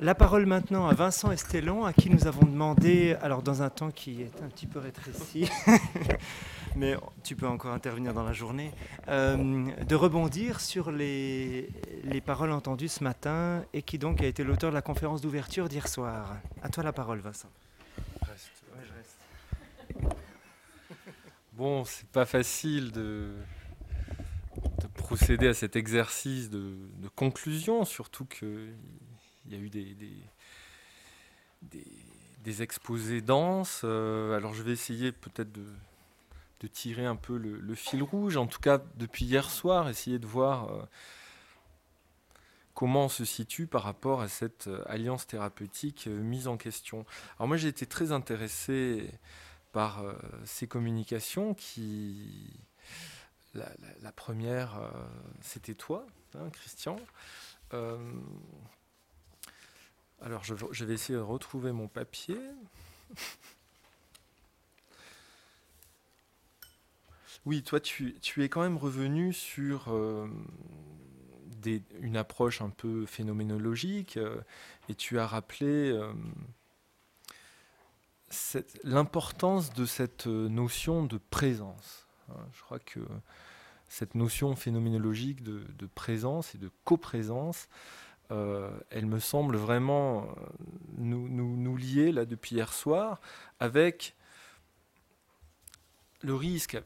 La parole maintenant à Vincent Estellon, à qui nous avons demandé, alors dans un temps qui est un petit peu rétréci, mais tu peux encore intervenir dans la journée, euh, de rebondir sur les, les paroles entendues ce matin et qui donc a été l'auteur de la conférence d'ouverture d'hier soir. À toi la parole, Vincent. Je reste. Bon, c'est pas facile de, de, procéder à cet exercice de conclusion, surtout que il y a eu des, des, exposés denses. Euh, alors je vais essayer peut-être de, tirer un peu le, fil rouge, en tout cas depuis hier soir, essayer de voir euh, comment on se situe par rapport à cette euh, alliance thérapeutique mise en question. Alors moi j'ai été très intéressé par ces communications qui... La, première, c'était toi, hein, Christian. Alors, je, vais essayer de retrouver mon papier. Oui, toi, tu, es quand même revenu sur euh, une approche un peu phénoménologique euh, et tu as rappelé euh, l'importance de cette notion de présence. Hein. je crois que cette notion phénoménologique de, de présence et de coprésence, euh, elle me semble vraiment euh, nous, nous, lier là depuis hier soir avec le risque euh,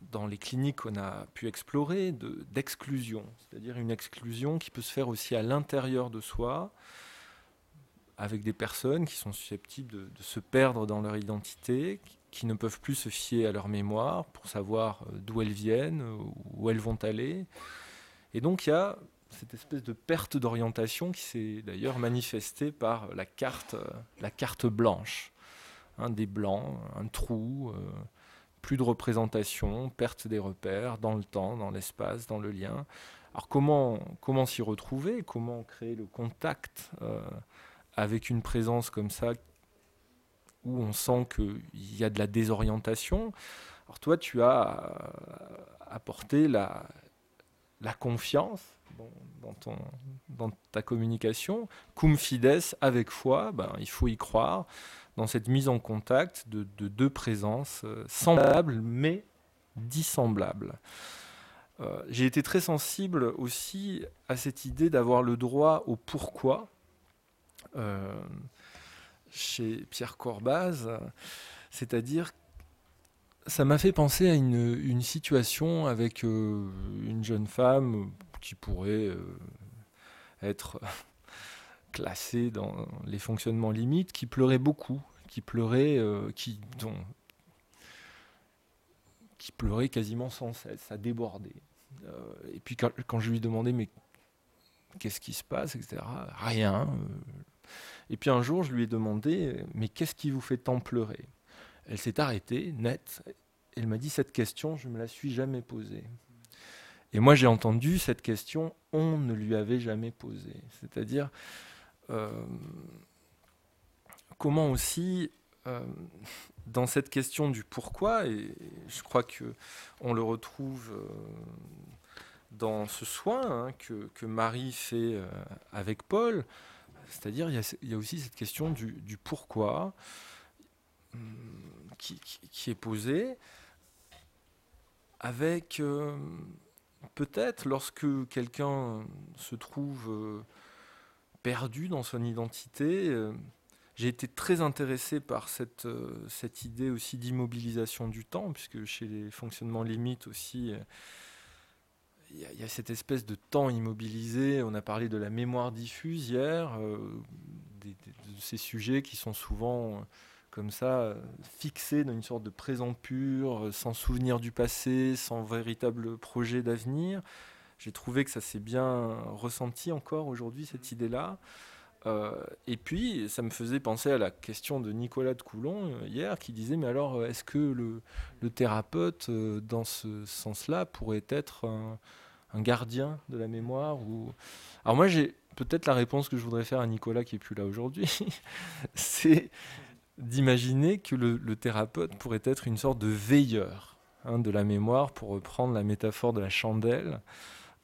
dans les cliniques qu'on a pu explorer d'exclusion, c'est-à-dire une exclusion qui peut se faire aussi à l'intérieur de soi, avec des personnes qui sont susceptibles de, de, se perdre dans leur identité, qui ne peuvent plus se fier à leur mémoire pour savoir d'où elles viennent, où elles vont aller. Et donc il y a cette espèce de perte d'orientation qui s'est d'ailleurs manifestée par la carte, euh, la carte blanche. Hein, des blancs, un trou, euh, plus de représentation, perte des repères dans le temps, dans l'espace, dans le lien. Alors comment, comment s'y retrouver? Comment créer le contact euh, avec une présence comme ça où on sent qu'il y a de la désorientation? Alors toi, tu as apporté la, la confiance dans, ta communication. Cum fides, avec foi, ben, il faut y croire, dans cette mise en contact de, deux présences euh, semblables mais dissemblables. Euh, j'ai été très sensible aussi à cette idée d'avoir le droit au pourquoi. Euh, chez Pierre Corbaz, c'est-à-dire ça m'a fait penser à une, situation avec une jeune femme qui pourrait euh, être classé dans les fonctionnements limites, qui pleurait beaucoup, qui pleurait, euh, qui, pleurait quasiment sans cesse, ça débordait. Euh, et puis quand, quand, je lui demandais mais qu'est-ce qui se passe, etc. Rien. Et puis un jour je lui ai demandé mais qu'est-ce qui vous fait tant pleurer? Elle s'est arrêtée, nette. Elle m'a dit cette question, je ne me la suis jamais posée. Et moi, j'ai entendu cette question, on ne lui avait jamais posée. C'est-à-dire, euh, comment aussi, euh, dans cette question du pourquoi, et je crois que on le retrouve euh, dans ce soin hein, que, Marie fait avec Paul, c'est-à-dire, il, y, a aussi cette question du, du pourquoi hum, qui, est posée avec peut-être lorsque quelqu'un se trouve euh, perdu dans son identité, euh, j'ai été très intéressé par cette, euh, cette idée aussi d'immobilisation du temps, puisque chez les fonctionnements limites aussi, il y, a cette espèce de temps immobilisé. On a parlé de la mémoire diffuse hier, de ces sujets qui sont souvent comme ça, fixé dans une sorte de présent pur, sans souvenir du passé, sans véritable projet d'avenir. J'ai trouvé que ça s'est bien ressenti encore aujourd'hui, cette idée-là. Euh, et puis, ça me faisait penser à la question de Nicolas de Coulon euh, hier, qui disait, mais alors, est-ce que le, le thérapeute, euh, dans ce sens-là, pourrait être un, un, gardien de la mémoire ou... Alors moi, j'ai peut-être la réponse que je voudrais faire à Nicolas, qui est plus là aujourd'hui, c'est d'imaginer que le, thérapeute pourrait être une sorte de veilleur hein, de la mémoire, pour reprendre la métaphore de la chandelle,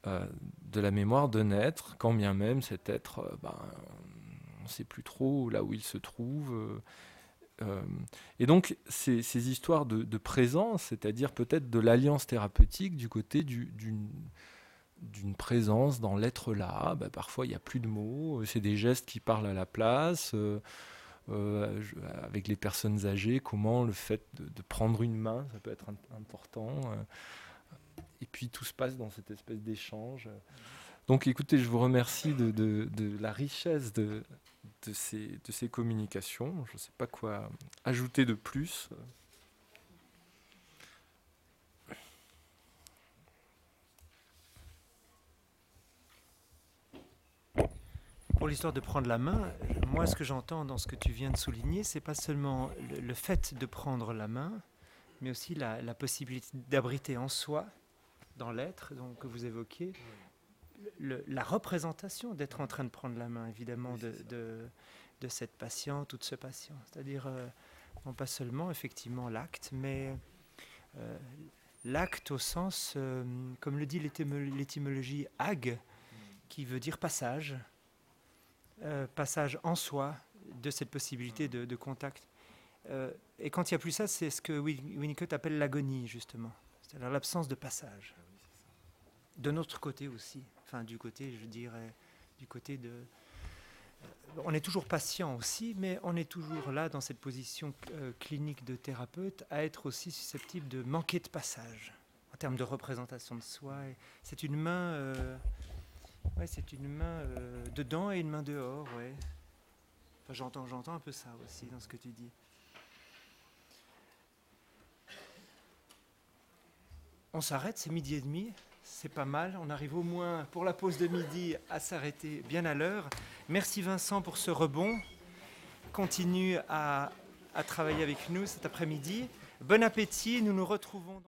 euh, de la mémoire d'un être, quand bien même cet être euh, ben, ne sait plus trop là où il se trouve. Euh, et donc, ces, histoires de, présence, c'est-à-dire peut-être de l'alliance thérapeutique du côté d'une présence dans l'être là. Bah, parfois, il n'y a plus de mots, c'est des gestes qui parlent à la place. Euh, avec les personnes âgées, comment le fait de, prendre une main, ça peut être important. Euh, et puis tout se passe dans cette espèce d'échange. Donc écoutez, je vous remercie de, la richesse de ces communications. Je ne sais pas quoi ajouter de plus. Pour l'histoire de prendre la main, moi ce que j'entends dans ce que tu viens de souligner, c'est pas seulement le, le, fait de prendre la main, mais aussi la, la possibilité d'abriter en soi, dans l'être que vous évoquez, le, la représentation d'être en train de prendre la main, évidemment, de, de, de cette patiente ou de ce patient. C'est-à-dire, euh, non pas seulement, effectivement, l'acte, mais euh, l'acte au sens, euh, comme le dit l'étymologie ag, qui veut dire passage, euh, passage en soi de cette possibilité de, de contact. Euh, et quand il n'y a plus ça, c'est ce que Winnicott appelle l'agonie, justement. C'est-à-dire l'absence de passage. De notre côté aussi. Enfin, du côté, je dirais, du côté de, on est toujours patient aussi, mais on est toujours là dans cette position euh, clinique de thérapeute à être aussi susceptible de manquer de passage en termes de représentation de soi. C'est une main, euh, ouais, c'est une main euh, dedans et une main dehors, ouais. Enfin, j'entends, j'entends un peu ça aussi dans ce que tu dis. On s'arrête, c'est midi et demi. C'est pas mal, on arrive au moins pour la pause de midi à s'arrêter bien à l'heure. Merci Vincent pour ce rebond. Continue à, à travailler avec nous cet après-midi. Bon appétit, nous nous retrouvons.